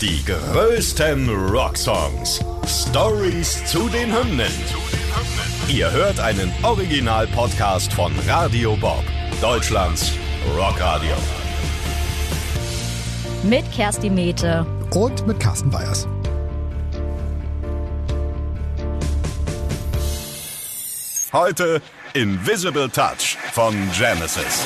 Die größten Rocksongs. Stories zu den Hymnen. Ihr hört einen Original-Podcast von Radio Bob, Deutschlands Rockradio. Mit Kersti Mete. Und mit Carsten Weyers. Heute Invisible Touch von Genesis.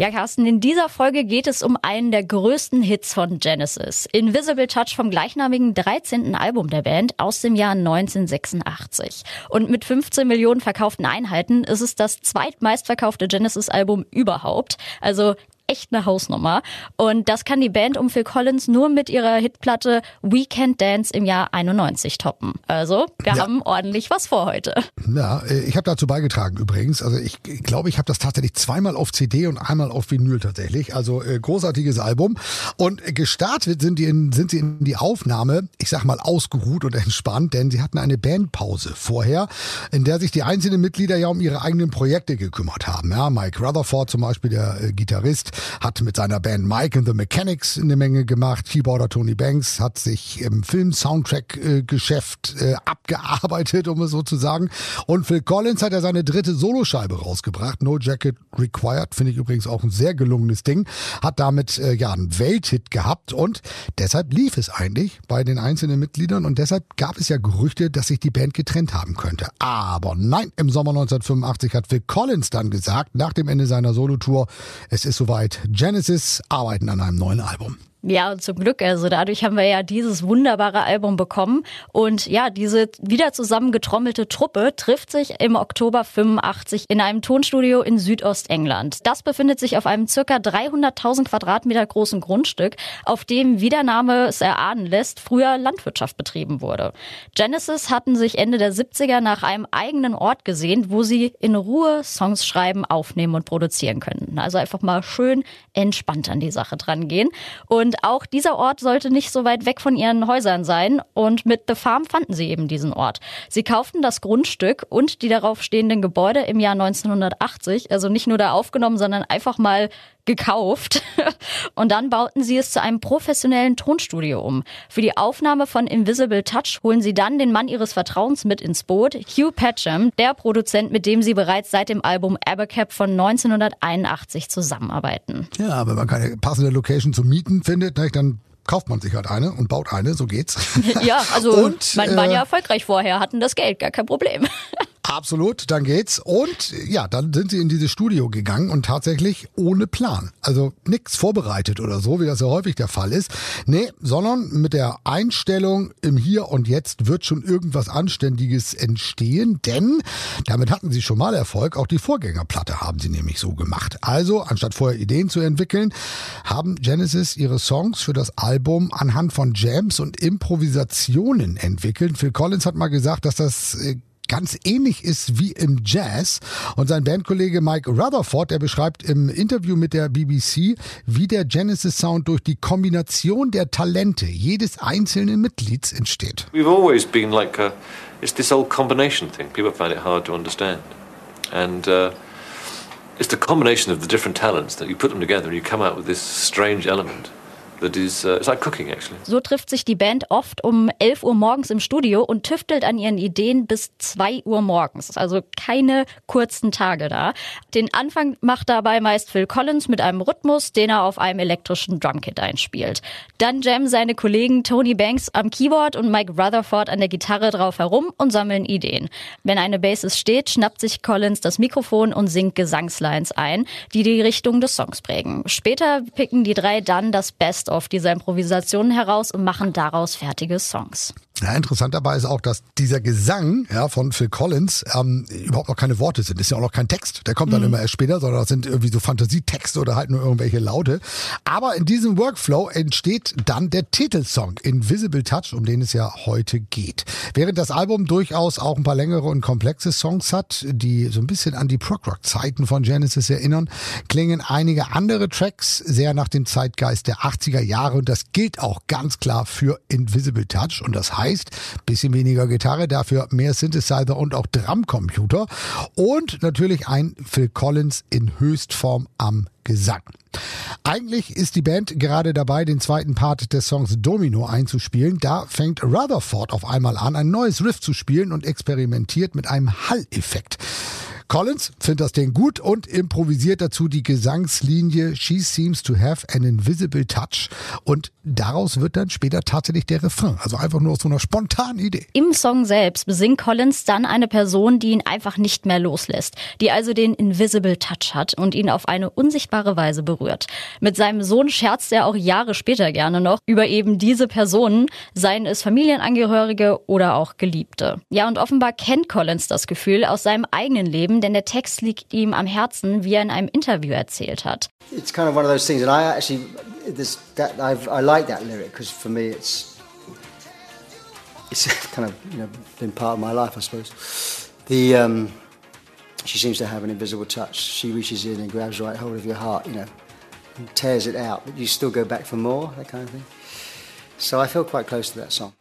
Ja, Carsten, in dieser Folge geht es um einen der größten Hits von Genesis. Invisible Touch vom gleichnamigen 13. Album der Band aus dem Jahr 1986. Und mit 15 Millionen verkauften Einheiten ist es das zweitmeistverkaufte Genesis-Album überhaupt. Also echt eine Hausnummer. Und das kann die Band um Phil Collins nur mit ihrer Hitplatte Weekend Dance im Jahr 91 toppen. Also, wir ja. haben ordentlich was vor heute. Ja, äh, ich habe dazu beigetragen übrigens. Also ich glaube, ich habe das tatsächlich zweimal auf CD und einmal auf Vinyl tatsächlich. Also äh, großartiges Album. Und gestartet sind, die in, sind sie in die Aufnahme, ich sag mal, ausgeruht und entspannt, denn sie hatten eine Bandpause vorher, in der sich die einzelnen Mitglieder ja um ihre eigenen Projekte gekümmert haben. Ja, Mike Rutherford zum Beispiel, der äh, Gitarrist, hat mit seiner Band Mike and the Mechanics eine Menge gemacht. Keyboarder Tony Banks hat sich im Film-Soundtrack-Geschäft äh, abgearbeitet, um es so zu sagen. Und Phil Collins hat ja seine dritte Soloscheibe rausgebracht. No Jacket Required, finde ich übrigens auch ein sehr gelungenes Ding. Hat damit äh, ja einen Welthit gehabt und deshalb lief es eigentlich bei den einzelnen Mitgliedern und deshalb gab es ja Gerüchte, dass sich die Band getrennt haben könnte. Aber nein, im Sommer 1985 hat Phil Collins dann gesagt, nach dem Ende seiner Solotour, es ist soweit, Genesis arbeiten an einem neuen Album. Ja, zum Glück. Also dadurch haben wir ja dieses wunderbare Album bekommen. Und ja, diese wieder zusammengetrommelte Truppe trifft sich im Oktober 85 in einem Tonstudio in Südostengland. Das befindet sich auf einem circa 300.000 Quadratmeter großen Grundstück, auf dem, wie der Name es erahnen lässt, früher Landwirtschaft betrieben wurde. Genesis hatten sich Ende der 70er nach einem eigenen Ort gesehen, wo sie in Ruhe Songs schreiben, aufnehmen und produzieren könnten. Also einfach mal schön entspannt an die Sache dran gehen. Und und auch dieser Ort sollte nicht so weit weg von ihren Häusern sein. Und mit The Farm fanden sie eben diesen Ort. Sie kauften das Grundstück und die darauf stehenden Gebäude im Jahr 1980. Also nicht nur da aufgenommen, sondern einfach mal gekauft. Und dann bauten sie es zu einem professionellen Tonstudio um. Für die Aufnahme von Invisible Touch holen sie dann den Mann ihres Vertrauens mit ins Boot, Hugh Patcham, der Produzent, mit dem sie bereits seit dem Album Abercap von 1981 zusammenarbeiten. Ja, wenn man keine passende Location zum Mieten findet, dann kauft man sich halt eine und baut eine, so geht's. Ja, also und, man war ja äh, erfolgreich vorher, hatten das Geld, gar kein Problem. Absolut, dann geht's. Und ja, dann sind sie in dieses Studio gegangen und tatsächlich ohne Plan. Also nichts vorbereitet oder so, wie das ja häufig der Fall ist. Nee, sondern mit der Einstellung im Hier und Jetzt wird schon irgendwas Anständiges entstehen, denn damit hatten sie schon mal Erfolg. Auch die Vorgängerplatte haben sie nämlich so gemacht. Also, anstatt vorher Ideen zu entwickeln, haben Genesis ihre Songs für das Album anhand von Jams und Improvisationen entwickelt. Phil Collins hat mal gesagt, dass das äh, ganz ähnlich ist wie im Jazz. Und sein Bandkollege Mike Rutherford, der beschreibt im Interview mit der BBC, wie der Genesis Sound durch die Kombination der Talente jedes einzelnen Mitglieds entsteht. We've always been like a, it's this old combination thing. People find it hard to understand. And uh, it's the combination of the different talents that you put them together and you come out with this strange element. Uh. So trifft sich die Band oft um 11 Uhr morgens im Studio und tüftelt an ihren Ideen bis 2 Uhr morgens. Also keine kurzen Tage da. Den Anfang macht dabei meist Phil Collins mit einem Rhythmus, den er auf einem elektrischen Drumkit einspielt. Dann jammen seine Kollegen Tony Banks am Keyboard und Mike Rutherford an der Gitarre drauf herum und sammeln Ideen. Wenn eine Bassist steht, schnappt sich Collins das Mikrofon und singt Gesangslines ein, die die Richtung des Songs prägen. Später picken die drei dann das Best Best-of dieser Improvisationen heraus und machen daraus fertige Songs. Ja, interessant dabei ist auch, dass dieser Gesang ja, von Phil Collins ähm, überhaupt noch keine Worte sind. Das ist ja auch noch kein Text. Der kommt dann mhm. immer erst später, sondern das sind irgendwie so Fantasietexte oder halt nur irgendwelche Laute. Aber in diesem Workflow entsteht dann der Titelsong Invisible Touch, um den es ja heute geht. Während das Album durchaus auch ein paar längere und komplexe Songs hat, die so ein bisschen an die Prog-Rock-Zeiten von Genesis erinnern, klingen einige andere Tracks sehr nach dem Zeitgeist der 80er Jahre und das gilt auch ganz klar für Invisible Touch und das heißt, heißt, bisschen weniger Gitarre, dafür mehr Synthesizer und auch Drumcomputer und natürlich ein Phil Collins in Höchstform am Gesang. Eigentlich ist die Band gerade dabei, den zweiten Part des Songs Domino einzuspielen. Da fängt Rutherford auf einmal an, ein neues Riff zu spielen und experimentiert mit einem Halleffekt. Collins findet das Ding gut und improvisiert dazu die Gesangslinie She seems to have an invisible touch und daraus wird dann später tatsächlich der Refrain. Also einfach nur aus so einer spontanen Idee. Im Song selbst besingt Collins dann eine Person, die ihn einfach nicht mehr loslässt, die also den invisible touch hat und ihn auf eine unsichtbare Weise berührt. Mit seinem Sohn scherzt er auch Jahre später gerne noch über eben diese Personen, seien es Familienangehörige oder auch Geliebte. Ja, und offenbar kennt Collins das Gefühl aus seinem eigenen Leben, denn der Text liegt ihm am Herzen, wie er in einem Interview erzählt hat. It's kind of one of those things, and I actually, this, that, I've, I like that lyric because for me it's, it's kind of you know, been part of my life, I suppose. The, um, she seems to have an invisible touch. She reaches in and grabs right hold of your heart, you know, and tears it out, but you still go back for more, that kind of thing.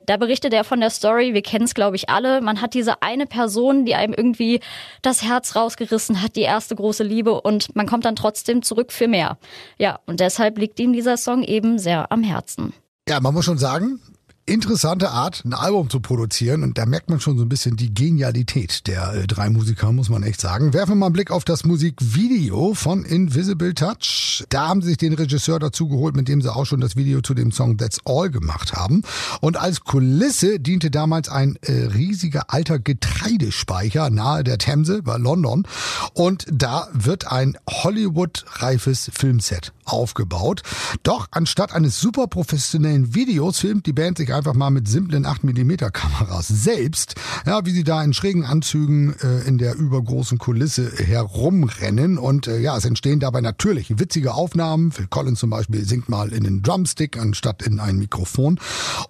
Da berichtet er von der Story, wir kennen es glaube ich alle. Man hat diese eine Person, die einem irgendwie das Herz rausgerissen hat, die erste große Liebe und man kommt dann trotzdem zurück für mehr. Ja, und deshalb liegt ihm dieser Song eben sehr am Herzen. Ja, man muss schon sagen, interessante Art, ein Album zu produzieren. Und da merkt man schon so ein bisschen die Genialität der äh, drei Musiker, muss man echt sagen. Werfen wir mal einen Blick auf das Musikvideo von Invisible Touch. Da haben sie sich den Regisseur dazu geholt, mit dem sie auch schon das Video zu dem Song That's All gemacht haben. Und als Kulisse diente damals ein äh, riesiger alter Getreidespeicher nahe der Themse bei London. Und da wird ein Hollywood-reifes Filmset aufgebaut. Doch anstatt eines super professionellen Videos filmt die Band sich einfach mal mit simplen 8mm Kameras. Selbst, ja, wie sie da in schrägen Anzügen äh, in der übergroßen Kulisse herumrennen. Und äh, ja, es entstehen dabei natürlich witzige Aufnahmen. Phil Collins zum Beispiel singt mal in den Drumstick anstatt in ein Mikrofon.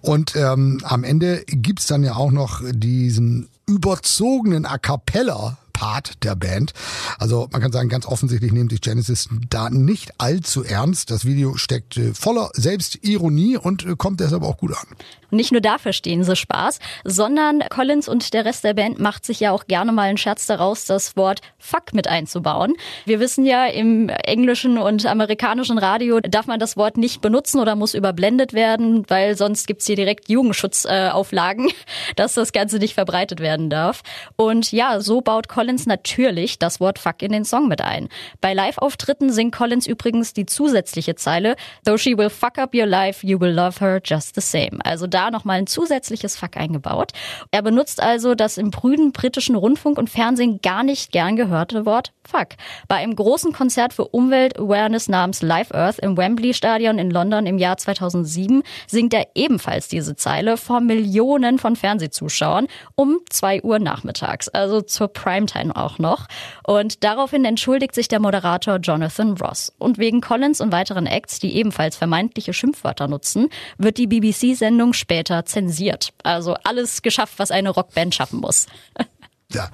Und ähm, am Ende gibt's dann ja auch noch diesen überzogenen A Cappella Part der Band. Also man kann sagen, ganz offensichtlich nehmen sich Genesis da nicht allzu ernst. Das Video steckt äh, voller Selbstironie und äh, kommt deshalb auch gut an. Nicht nur dafür stehen sie Spaß, sondern Collins und der Rest der Band macht sich ja auch gerne mal einen Scherz daraus, das Wort Fuck mit einzubauen. Wir wissen ja, im englischen und amerikanischen Radio darf man das Wort nicht benutzen oder muss überblendet werden, weil sonst gibt's hier direkt Jugendschutzauflagen, dass das Ganze nicht verbreitet werden darf. Und ja, so baut Collins Collins natürlich das Wort Fuck in den Song mit ein. Bei Live-Auftritten singt Collins übrigens die zusätzliche Zeile Though she will fuck up your life, you will love her just the same. Also da nochmal ein zusätzliches Fuck eingebaut. Er benutzt also das im prüden britischen Rundfunk und Fernsehen gar nicht gern gehörte Wort Fuck. Bei einem großen Konzert für Umwelt-Awareness namens Live Earth im Wembley Stadion in London im Jahr 2007 singt er ebenfalls diese Zeile vor Millionen von Fernsehzuschauern um zwei Uhr nachmittags, also zur Primetime Valentine auch noch. Und daraufhin entschuldigt sich der Moderator Jonathan Ross. Und wegen Collins und weiteren Acts, die ebenfalls vermeintliche Schimpfwörter nutzen, wird die BBC-Sendung später zensiert. Also alles geschafft, was eine Rockband schaffen muss. Ja,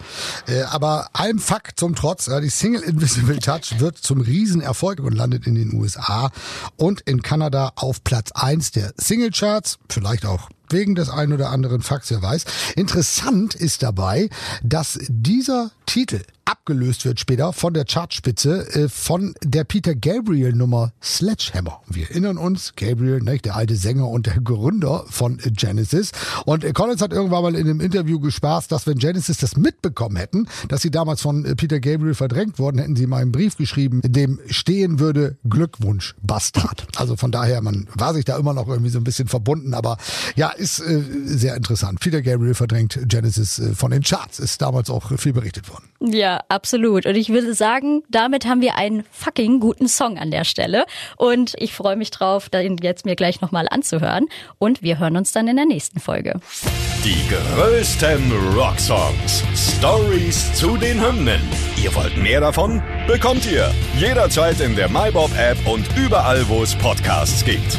äh, aber allem Fakt zum Trotz, die Single Invisible Touch wird zum Riesenerfolg und landet in den USA und in Kanada auf Platz eins der Singlecharts, vielleicht auch wegen des einen oder anderen Facts, wer weiß. Interessant ist dabei, dass dieser Titel abgelöst wird später von der Chartspitze äh, von der Peter Gabriel Nummer Sledgehammer. Wir erinnern uns, Gabriel, ne, der alte Sänger und der Gründer von Genesis. Und äh, Collins hat irgendwann mal in einem Interview gespaßt, dass wenn Genesis das mitbekommen hätten, dass sie damals von äh, Peter Gabriel verdrängt wurden, hätten sie mal einen Brief geschrieben, in dem stehen würde Glückwunsch Bastard. Also von daher, man war sich da immer noch irgendwie so ein bisschen verbunden. Aber ja, ist äh, sehr interessant. Peter Gabriel verdrängt Genesis äh, von den Charts. Ist damals auch viel berichtet worden. Ja, absolut. Und ich würde sagen, damit haben wir einen fucking guten Song an der Stelle. Und ich freue mich drauf, den jetzt mir gleich nochmal anzuhören. Und wir hören uns dann in der nächsten Folge. Die größten Rocksongs. Stories zu den Hymnen. Ihr wollt mehr davon? Bekommt ihr jederzeit in der MyBob-App und überall, wo es Podcasts gibt.